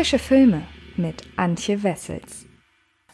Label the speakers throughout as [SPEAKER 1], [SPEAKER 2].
[SPEAKER 1] Frische Filme mit Antje Wessels.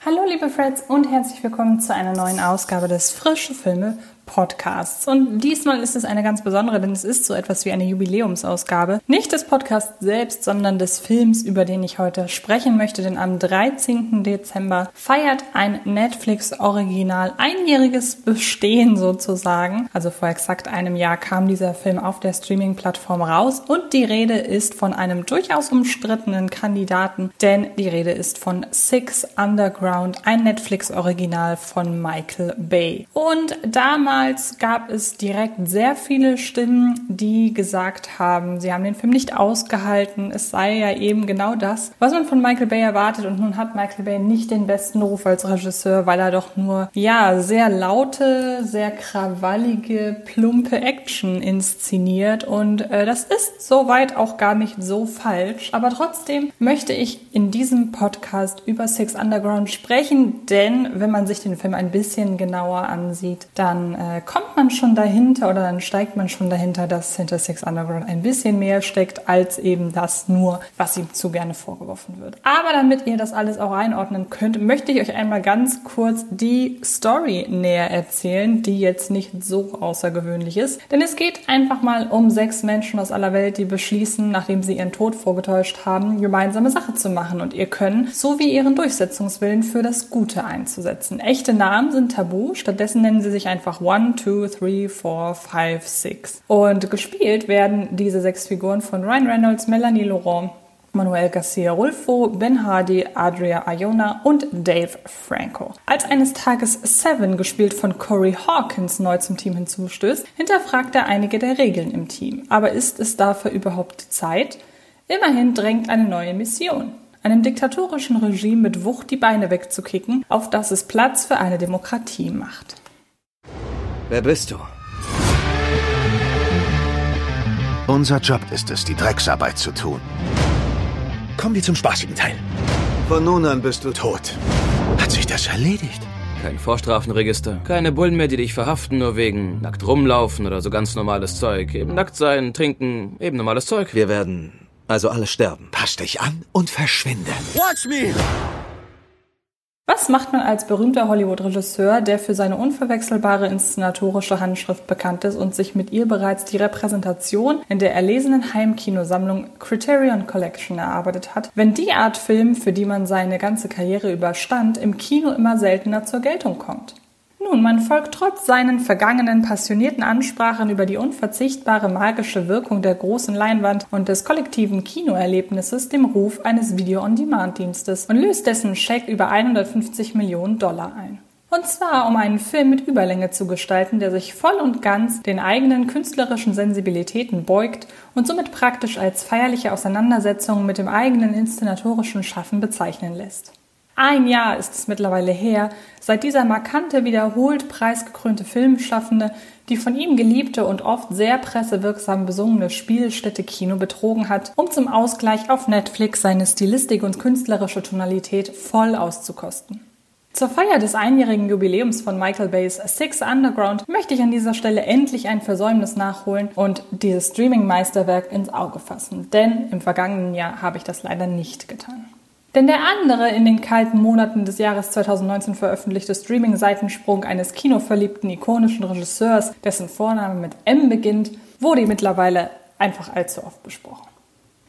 [SPEAKER 2] Hallo liebe Freds und herzlich willkommen zu einer neuen Ausgabe des Frische Filme Podcasts. Und diesmal ist es eine ganz besondere, denn es ist so etwas wie eine Jubiläumsausgabe. Nicht des Podcasts selbst, sondern des Films, über den ich heute sprechen möchte. Denn am 13. Dezember feiert ein Netflix-Original einjähriges Bestehen sozusagen. Also vor exakt einem Jahr kam dieser Film auf der Streaming-Plattform raus. Und die Rede ist von einem durchaus umstrittenen Kandidaten, denn die Rede ist von Six Underground, ein Netflix-Original von Michael Bay. Und damals damals gab es direkt sehr viele Stimmen, die gesagt haben, sie haben den Film nicht ausgehalten. Es sei ja eben genau das, was man von Michael Bay erwartet. Und nun hat Michael Bay nicht den besten Ruf als Regisseur, weil er doch nur, ja, sehr laute, sehr krawallige, plumpe Action inszeniert. Und äh, das ist soweit auch gar nicht so falsch. Aber trotzdem möchte ich in diesem Podcast über Six Underground sprechen, denn wenn man sich den Film ein bisschen genauer ansieht, dann äh, äh, kommt man schon dahinter oder dann steigt man schon dahinter, dass hinter Six Underground ein bisschen mehr steckt als eben das nur, was ihm zu gerne vorgeworfen wird. Aber damit ihr das alles auch einordnen könnt, möchte ich euch einmal ganz kurz die Story näher erzählen, die jetzt nicht so außergewöhnlich ist. Denn es geht einfach mal um sechs Menschen aus aller Welt, die beschließen, nachdem sie ihren Tod vorgetäuscht haben, gemeinsame Sache zu machen und ihr Können sowie ihren Durchsetzungswillen für das Gute einzusetzen. Echte Namen sind tabu, stattdessen nennen sie sich einfach One One, Two, Three, Four, Five, Six. Und gespielt werden diese sechs Figuren von Ryan Reynolds, Melanie Laurent, Manuel Garcia Rulfo, Ben Hardy, Adria Iona und Dave Franco. Als eines Tages Seven, gespielt von Corey Hawkins, neu zum Team hinzustößt, hinterfragt er einige der Regeln im Team. Aber ist es dafür überhaupt Zeit? Immerhin drängt eine neue Mission einem diktatorischen Regime mit Wucht die Beine wegzukicken, auf das es Platz für eine Demokratie macht.
[SPEAKER 3] Wer bist du?
[SPEAKER 4] Unser Job ist es, die Drecksarbeit zu tun.
[SPEAKER 3] Kommen wir zum spaßigen Teil.
[SPEAKER 4] Von nun an bist du tot.
[SPEAKER 3] Hat sich das erledigt?
[SPEAKER 5] Kein Vorstrafenregister. Keine Bullen mehr, die dich verhaften, nur wegen nackt rumlaufen oder so ganz normales Zeug. Eben nackt sein, trinken, eben normales Zeug.
[SPEAKER 3] Wir werden also alle sterben.
[SPEAKER 4] Pass dich an und verschwinde.
[SPEAKER 3] Watch me!
[SPEAKER 2] Was macht man als berühmter Hollywood-Regisseur, der für seine unverwechselbare inszenatorische Handschrift bekannt ist und sich mit ihr bereits die Repräsentation in der erlesenen Heimkinosammlung Criterion Collection erarbeitet hat, wenn die Art Film, für die man seine ganze Karriere überstand, im Kino immer seltener zur Geltung kommt? Nun, man folgt trotz seinen vergangenen passionierten Ansprachen über die unverzichtbare magische Wirkung der großen Leinwand und des kollektiven Kinoerlebnisses dem Ruf eines Video-on-Demand-Dienstes und löst dessen Scheck über 150 Millionen Dollar ein. Und zwar, um einen Film mit Überlänge zu gestalten, der sich voll und ganz den eigenen künstlerischen Sensibilitäten beugt und somit praktisch als feierliche Auseinandersetzung mit dem eigenen inszenatorischen Schaffen bezeichnen lässt. Ein Jahr ist es mittlerweile her, seit dieser markante, wiederholt preisgekrönte Filmschaffende die von ihm geliebte und oft sehr pressewirksam besungene Spielstätte Kino betrogen hat, um zum Ausgleich auf Netflix seine Stilistik und künstlerische Tonalität voll auszukosten. Zur Feier des einjährigen Jubiläums von Michael Bays Six Underground möchte ich an dieser Stelle endlich ein Versäumnis nachholen und dieses Streaming-Meisterwerk ins Auge fassen, denn im vergangenen Jahr habe ich das leider nicht getan. Denn der andere in den kalten Monaten des Jahres 2019 veröffentlichte Streaming-Seitensprung eines kinoverliebten ikonischen Regisseurs, dessen Vorname mit M beginnt, wurde mittlerweile einfach allzu oft besprochen.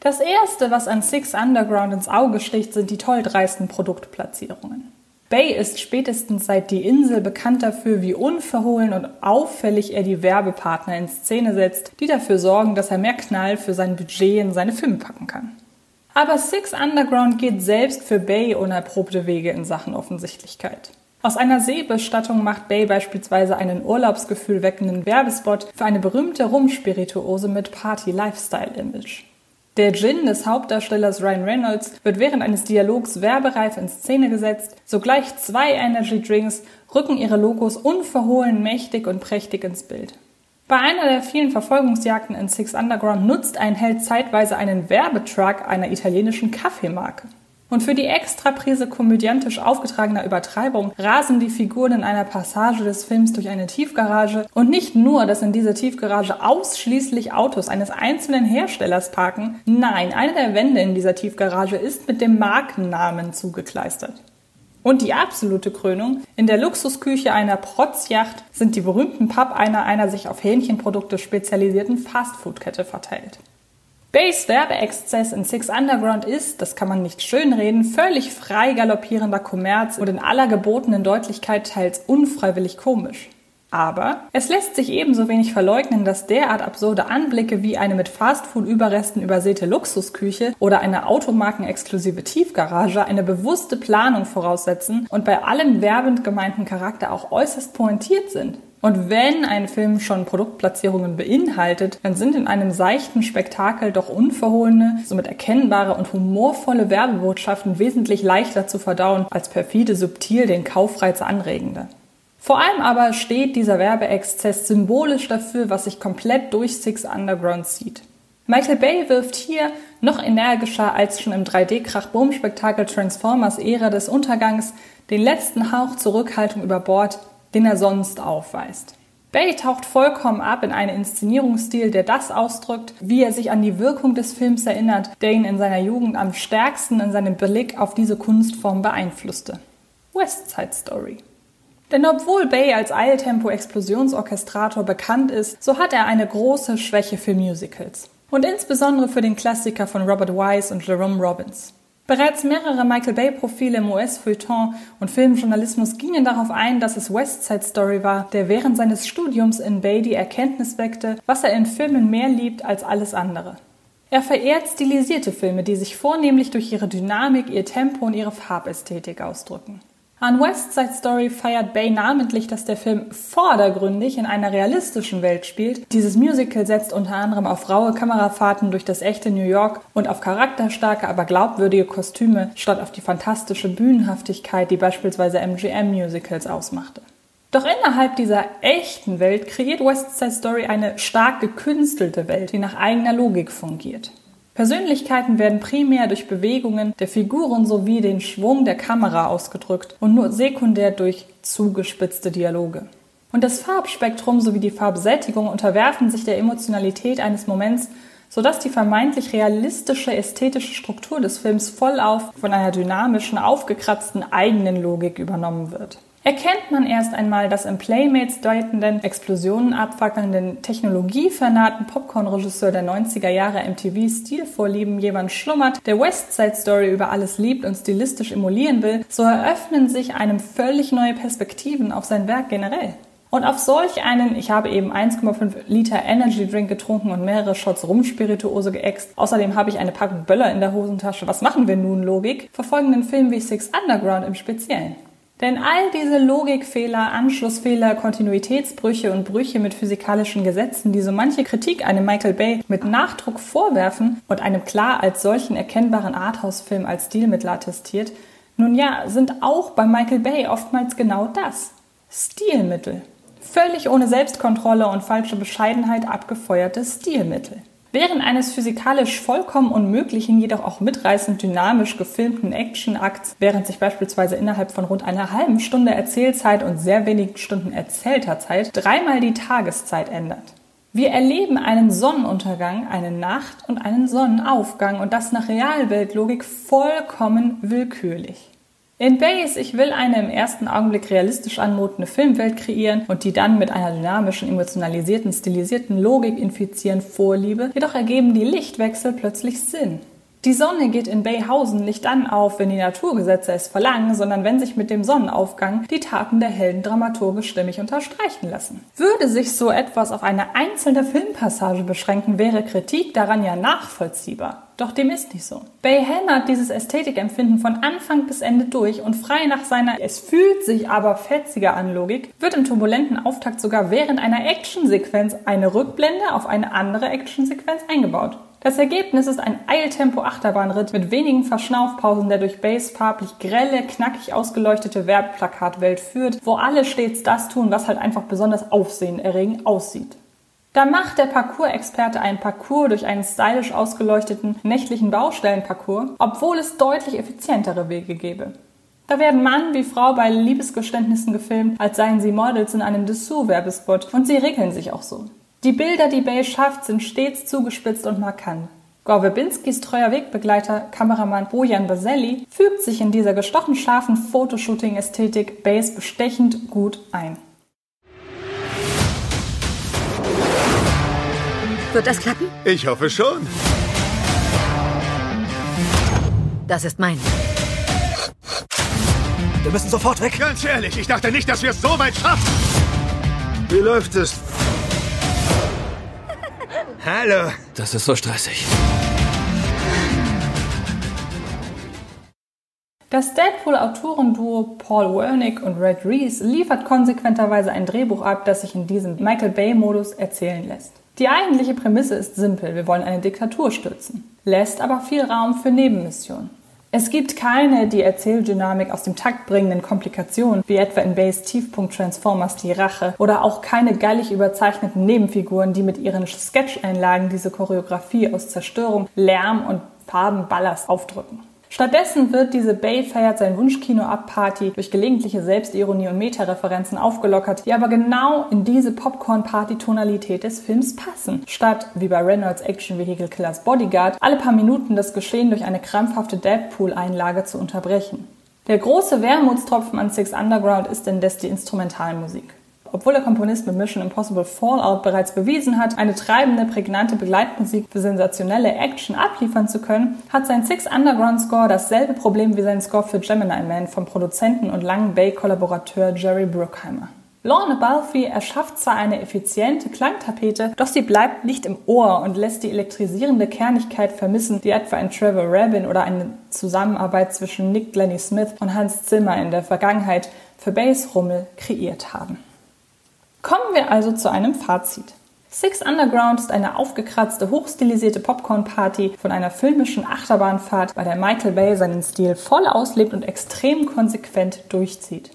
[SPEAKER 2] Das erste, was an Six Underground ins Auge sticht, sind die toll dreisten Produktplatzierungen. Bay ist spätestens seit Die Insel bekannt dafür, wie unverhohlen und auffällig er die Werbepartner in Szene setzt, die dafür sorgen, dass er mehr Knall für sein Budget in seine Filme packen kann. Aber Six Underground geht selbst für Bay unerprobte Wege in Sachen Offensichtlichkeit. Aus einer Seebestattung macht Bay beispielsweise einen Urlaubsgefühl weckenden Werbespot für eine berühmte Rumspirituose mit Party-Lifestyle-Image. Der Gin des Hauptdarstellers Ryan Reynolds wird während eines Dialogs werbereif in Szene gesetzt, sogleich zwei Energy Drinks rücken ihre Logos unverhohlen mächtig und prächtig ins Bild. Bei einer der vielen Verfolgungsjagden in Six Underground nutzt ein Held zeitweise einen Werbetruck einer italienischen Kaffeemarke. Und für die Extraprise komödiantisch aufgetragener Übertreibung rasen die Figuren in einer Passage des Films durch eine Tiefgarage und nicht nur, dass in dieser Tiefgarage ausschließlich Autos eines einzelnen Herstellers parken, nein, eine der Wände in dieser Tiefgarage ist mit dem Markennamen zugekleistert. Und die absolute Krönung, in der Luxusküche einer Protzjacht sind die berühmten Pappeimer einer sich auf Hähnchenprodukte spezialisierten Fastfood-Kette verteilt. Bays Werbeexzess in Six Underground ist, das kann man nicht schönreden, völlig frei galoppierender Kommerz und in aller gebotenen Deutlichkeit teils unfreiwillig komisch. Aber es lässt sich ebenso wenig verleugnen, dass derart absurde Anblicke wie eine mit Fastfood-Überresten übersäte Luxusküche oder eine automarkenexklusive Tiefgarage eine bewusste Planung voraussetzen und bei allem werbend gemeinten Charakter auch äußerst pointiert sind. Und wenn ein Film schon Produktplatzierungen beinhaltet, dann sind in einem seichten Spektakel doch unverhohlene, somit erkennbare und humorvolle Werbebotschaften wesentlich leichter zu verdauen als perfide, subtil den Kaufreiz anregende. Vor allem aber steht dieser Werbeexzess symbolisch dafür, was sich komplett durch Six Underground zieht. Michael Bay wirft hier noch energischer als schon im 3D-Krach-Boom-Spektakel Transformers Ära des Untergangs den letzten Hauch Zurückhaltung über Bord, den er sonst aufweist. Bay taucht vollkommen ab in einen Inszenierungsstil, der das ausdrückt, wie er sich an die Wirkung des Films erinnert, der ihn in seiner Jugend am stärksten in seinem Blick auf diese Kunstform beeinflusste. West Side Story. Denn obwohl Bay als Eiltempo-Explosionsorchestrator bekannt ist, so hat er eine große Schwäche für Musicals. Und insbesondere für den Klassiker von Robert Wise und Jerome Robbins. Bereits mehrere Michael Bay-Profile im US-Feuilleton und Filmjournalismus gingen darauf ein, dass es West Side Story war, der während seines Studiums in Bay die Erkenntnis weckte, was er in Filmen mehr liebt als alles andere. Er verehrt stilisierte Filme, die sich vornehmlich durch ihre Dynamik, ihr Tempo und ihre Farbästhetik ausdrücken. An West Side Story feiert Bay namentlich, dass der Film vordergründig in einer realistischen Welt spielt. Dieses Musical setzt unter anderem auf raue Kamerafahrten durch das echte New York und auf charakterstarke, aber glaubwürdige Kostüme statt auf die fantastische Bühnenhaftigkeit, die beispielsweise MGM-Musicals ausmachte. Doch innerhalb dieser echten Welt kreiert West Side Story eine stark gekünstelte Welt, die nach eigener Logik fungiert. Persönlichkeiten werden primär durch Bewegungen der Figuren sowie den Schwung der Kamera ausgedrückt und nur sekundär durch zugespitzte Dialoge. Und das Farbspektrum sowie die Farbsättigung unterwerfen sich der Emotionalität eines Moments, sodass die vermeintlich realistische ästhetische Struktur des Films vollauf von einer dynamischen, aufgekratzten eigenen Logik übernommen wird erkennt man erst einmal, dass im Playmates deutenden, Explosionen abwackelnden, technologiefernahten Popcorn-Regisseur der 90er Jahre MTV Stilvorlieben jemand schlummert, der West Side Story über alles liebt und stilistisch emulieren will, so eröffnen sich einem völlig neue Perspektiven auf sein Werk generell. Und auf solch einen, ich habe eben 1,5 Liter Energy Drink getrunken und mehrere Shots Rumspirituose geäxt, außerdem habe ich eine Packung Böller in der Hosentasche, was machen wir nun Logik, verfolgenden Film wie Six Underground im Speziellen. Denn all diese Logikfehler, Anschlussfehler, Kontinuitätsbrüche und Brüche mit physikalischen Gesetzen, die so manche Kritik einem Michael Bay mit Nachdruck vorwerfen und einem klar als solchen erkennbaren Arthouse-Film als Stilmittel attestiert, nun ja, sind auch bei Michael Bay oftmals genau das. Stilmittel. Völlig ohne Selbstkontrolle und falsche Bescheidenheit abgefeuerte Stilmittel. Während eines physikalisch vollkommen unmöglichen, jedoch auch mitreißend dynamisch gefilmten Actionakts, während sich beispielsweise innerhalb von rund einer halben Stunde Erzählzeit und sehr wenigen Stunden erzählter Zeit dreimal die Tageszeit ändert. Wir erleben einen Sonnenuntergang, eine Nacht und einen Sonnenaufgang und das nach Realweltlogik vollkommen willkürlich. In Base, ich will eine im ersten Augenblick realistisch anmutende Filmwelt kreieren und die dann mit einer dynamischen, emotionalisierten, stilisierten Logik infizieren Vorliebe, jedoch ergeben die Lichtwechsel plötzlich Sinn. Die Sonne geht in Bayhausen nicht dann auf, wenn die Naturgesetze es verlangen, sondern wenn sich mit dem Sonnenaufgang die Taten der Helden dramaturgisch stimmig unterstreichen lassen. Würde sich so etwas auf eine einzelne Filmpassage beschränken, wäre Kritik daran ja nachvollziehbar. Doch dem ist nicht so. Bay hämmert dieses Ästhetikempfinden von Anfang bis Ende durch und frei nach seiner Es fühlt sich aber fetziger an Logik wird im turbulenten Auftakt sogar während einer Actionsequenz eine Rückblende auf eine andere Actionsequenz eingebaut. Das Ergebnis ist ein Eiltempo-Achterbahnritt mit wenigen Verschnaufpausen, der durch Bays farblich grelle, knackig ausgeleuchtete Werbeplakatwelt führt, wo alle stets das tun, was halt einfach besonders aufsehenerregend aussieht. Da macht der Parcours-Experte einen Parcours durch einen stylisch ausgeleuchteten nächtlichen Baustellenparcours, obwohl es deutlich effizientere Wege gäbe. Da werden Mann wie Frau bei Liebesgeständnissen gefilmt, als seien sie Models in einem Dessous-Werbespot und sie regeln sich auch so. Die Bilder, die Bay schafft, sind stets zugespitzt und markant. Gore Verbinskis treuer Wegbegleiter, Kameramann Bojan Baselli, fügt sich in dieser gestochen scharfen Fotoshooting-Ästhetik Bays bestechend gut ein.
[SPEAKER 6] Wird das klappen?
[SPEAKER 4] Ich hoffe schon.
[SPEAKER 6] Das ist mein.
[SPEAKER 3] Wir müssen sofort weg.
[SPEAKER 4] Ganz ehrlich, ich dachte nicht, dass wir es so weit schaffen. Wie läuft es? Hallo.
[SPEAKER 5] Das ist so stressig.
[SPEAKER 2] Das Deadpool-Autorenduo Paul Wernick und Red Reese liefert konsequenterweise ein Drehbuch ab, das sich in diesem Michael Bay-Modus erzählen lässt. Die eigentliche Prämisse ist simpel, wir wollen eine Diktatur stürzen, lässt aber viel Raum für Nebenmissionen. Es gibt keine die Erzähldynamik aus dem Takt bringenden Komplikationen, wie etwa in Bays Tiefpunkt Transformers Die Rache, oder auch keine geilig überzeichneten Nebenfiguren, die mit ihren Sketch-Einlagen diese Choreografie aus Zerstörung, Lärm und Farbenballast aufdrücken. Stattdessen wird diese Bay feiert sein Wunschkino ab Party durch gelegentliche Selbstironie und Meta-Referenzen aufgelockert, die aber genau in diese Popcorn-Party-Tonalität des Films passen. Statt, wie bei Reynolds Action Vehicle Killers Bodyguard, alle paar Minuten das Geschehen durch eine krampfhafte Deadpool-Einlage zu unterbrechen. Der große Wermutstropfen an Six Underground ist indes die Instrumentalmusik. Obwohl der Komponist mit Mission Impossible Fallout bereits bewiesen hat, eine treibende, prägnante Begleitmusik für sensationelle Action abliefern zu können, hat sein Six Underground Score dasselbe Problem wie sein Score für Gemini Man vom Produzenten und langen Bay-Kollaborateur Jerry Bruckheimer. Lorne Balfe erschafft zwar eine effiziente Klangtapete, doch sie bleibt nicht im Ohr und lässt die elektrisierende Kernigkeit vermissen, die etwa ein Trevor Rabin oder eine Zusammenarbeit zwischen Nick Glennie Smith und Hans Zimmer in der Vergangenheit für Bassrummel kreiert haben. Kommen wir also zu einem Fazit. Six Underground ist eine aufgekratzte, hochstilisierte Popcorn-Party von einer filmischen Achterbahnfahrt, bei der Michael Bay seinen Stil voll auslebt und extrem konsequent durchzieht.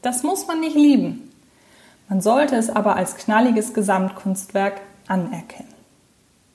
[SPEAKER 2] Das muss man nicht lieben. Man sollte es aber als knalliges Gesamtkunstwerk anerkennen.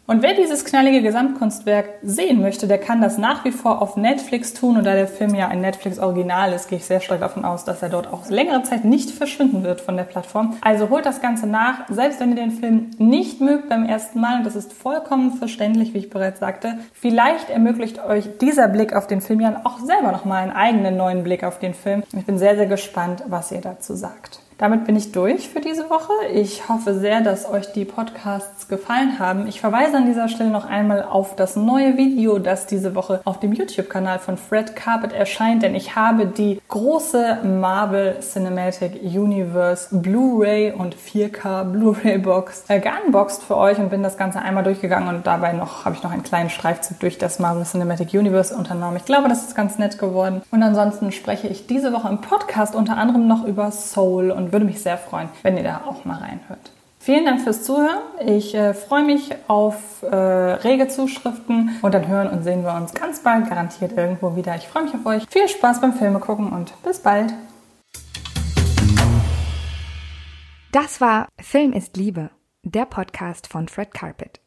[SPEAKER 2] Und wer dieses knallige Gesamtkunstwerk sehen möchte, der kann das nach wie vor auf Netflix tun. Und da der Film ja ein Netflix-Original ist, gehe ich sehr stark davon aus, dass er dort auch längere Zeit nicht verschwinden wird von der Plattform. Also holt das Ganze nach, selbst wenn ihr den Film nicht mögt beim ersten Mal. Und das ist vollkommen verständlich, wie ich bereits sagte. Vielleicht ermöglicht euch dieser Blick auf den Film ja auch selber nochmal einen eigenen neuen Blick auf den Film. Ich bin sehr, sehr gespannt, was ihr dazu sagt. Damit bin ich durch für diese Woche. Ich hoffe sehr, dass euch die Podcasts gefallen haben. Ich verweise an dieser Stelle noch einmal auf das neue Video, das diese Woche auf dem YouTube-Kanal von Fred Carpet erscheint, denn ich habe die große Marvel Cinematic Universe Blu-ray und 4K Blu-ray Box äh, geunboxed für euch und bin das Ganze einmal durchgegangen und dabei noch habe ich noch einen kleinen Streifzug durch das Marvel Cinematic Universe unternommen. Ich glaube, das ist ganz nett geworden. Und ansonsten spreche ich diese Woche im Podcast unter anderem noch über Soul und und würde mich sehr freuen, wenn ihr da auch mal reinhört. Vielen Dank fürs Zuhören. Ich äh, freue mich auf äh, rege Zuschriften und dann hören und sehen wir uns ganz bald garantiert irgendwo wieder. Ich freue mich auf euch. Viel Spaß beim Filme gucken und bis bald.
[SPEAKER 1] Das war Film ist Liebe, der Podcast von Fred Carpet.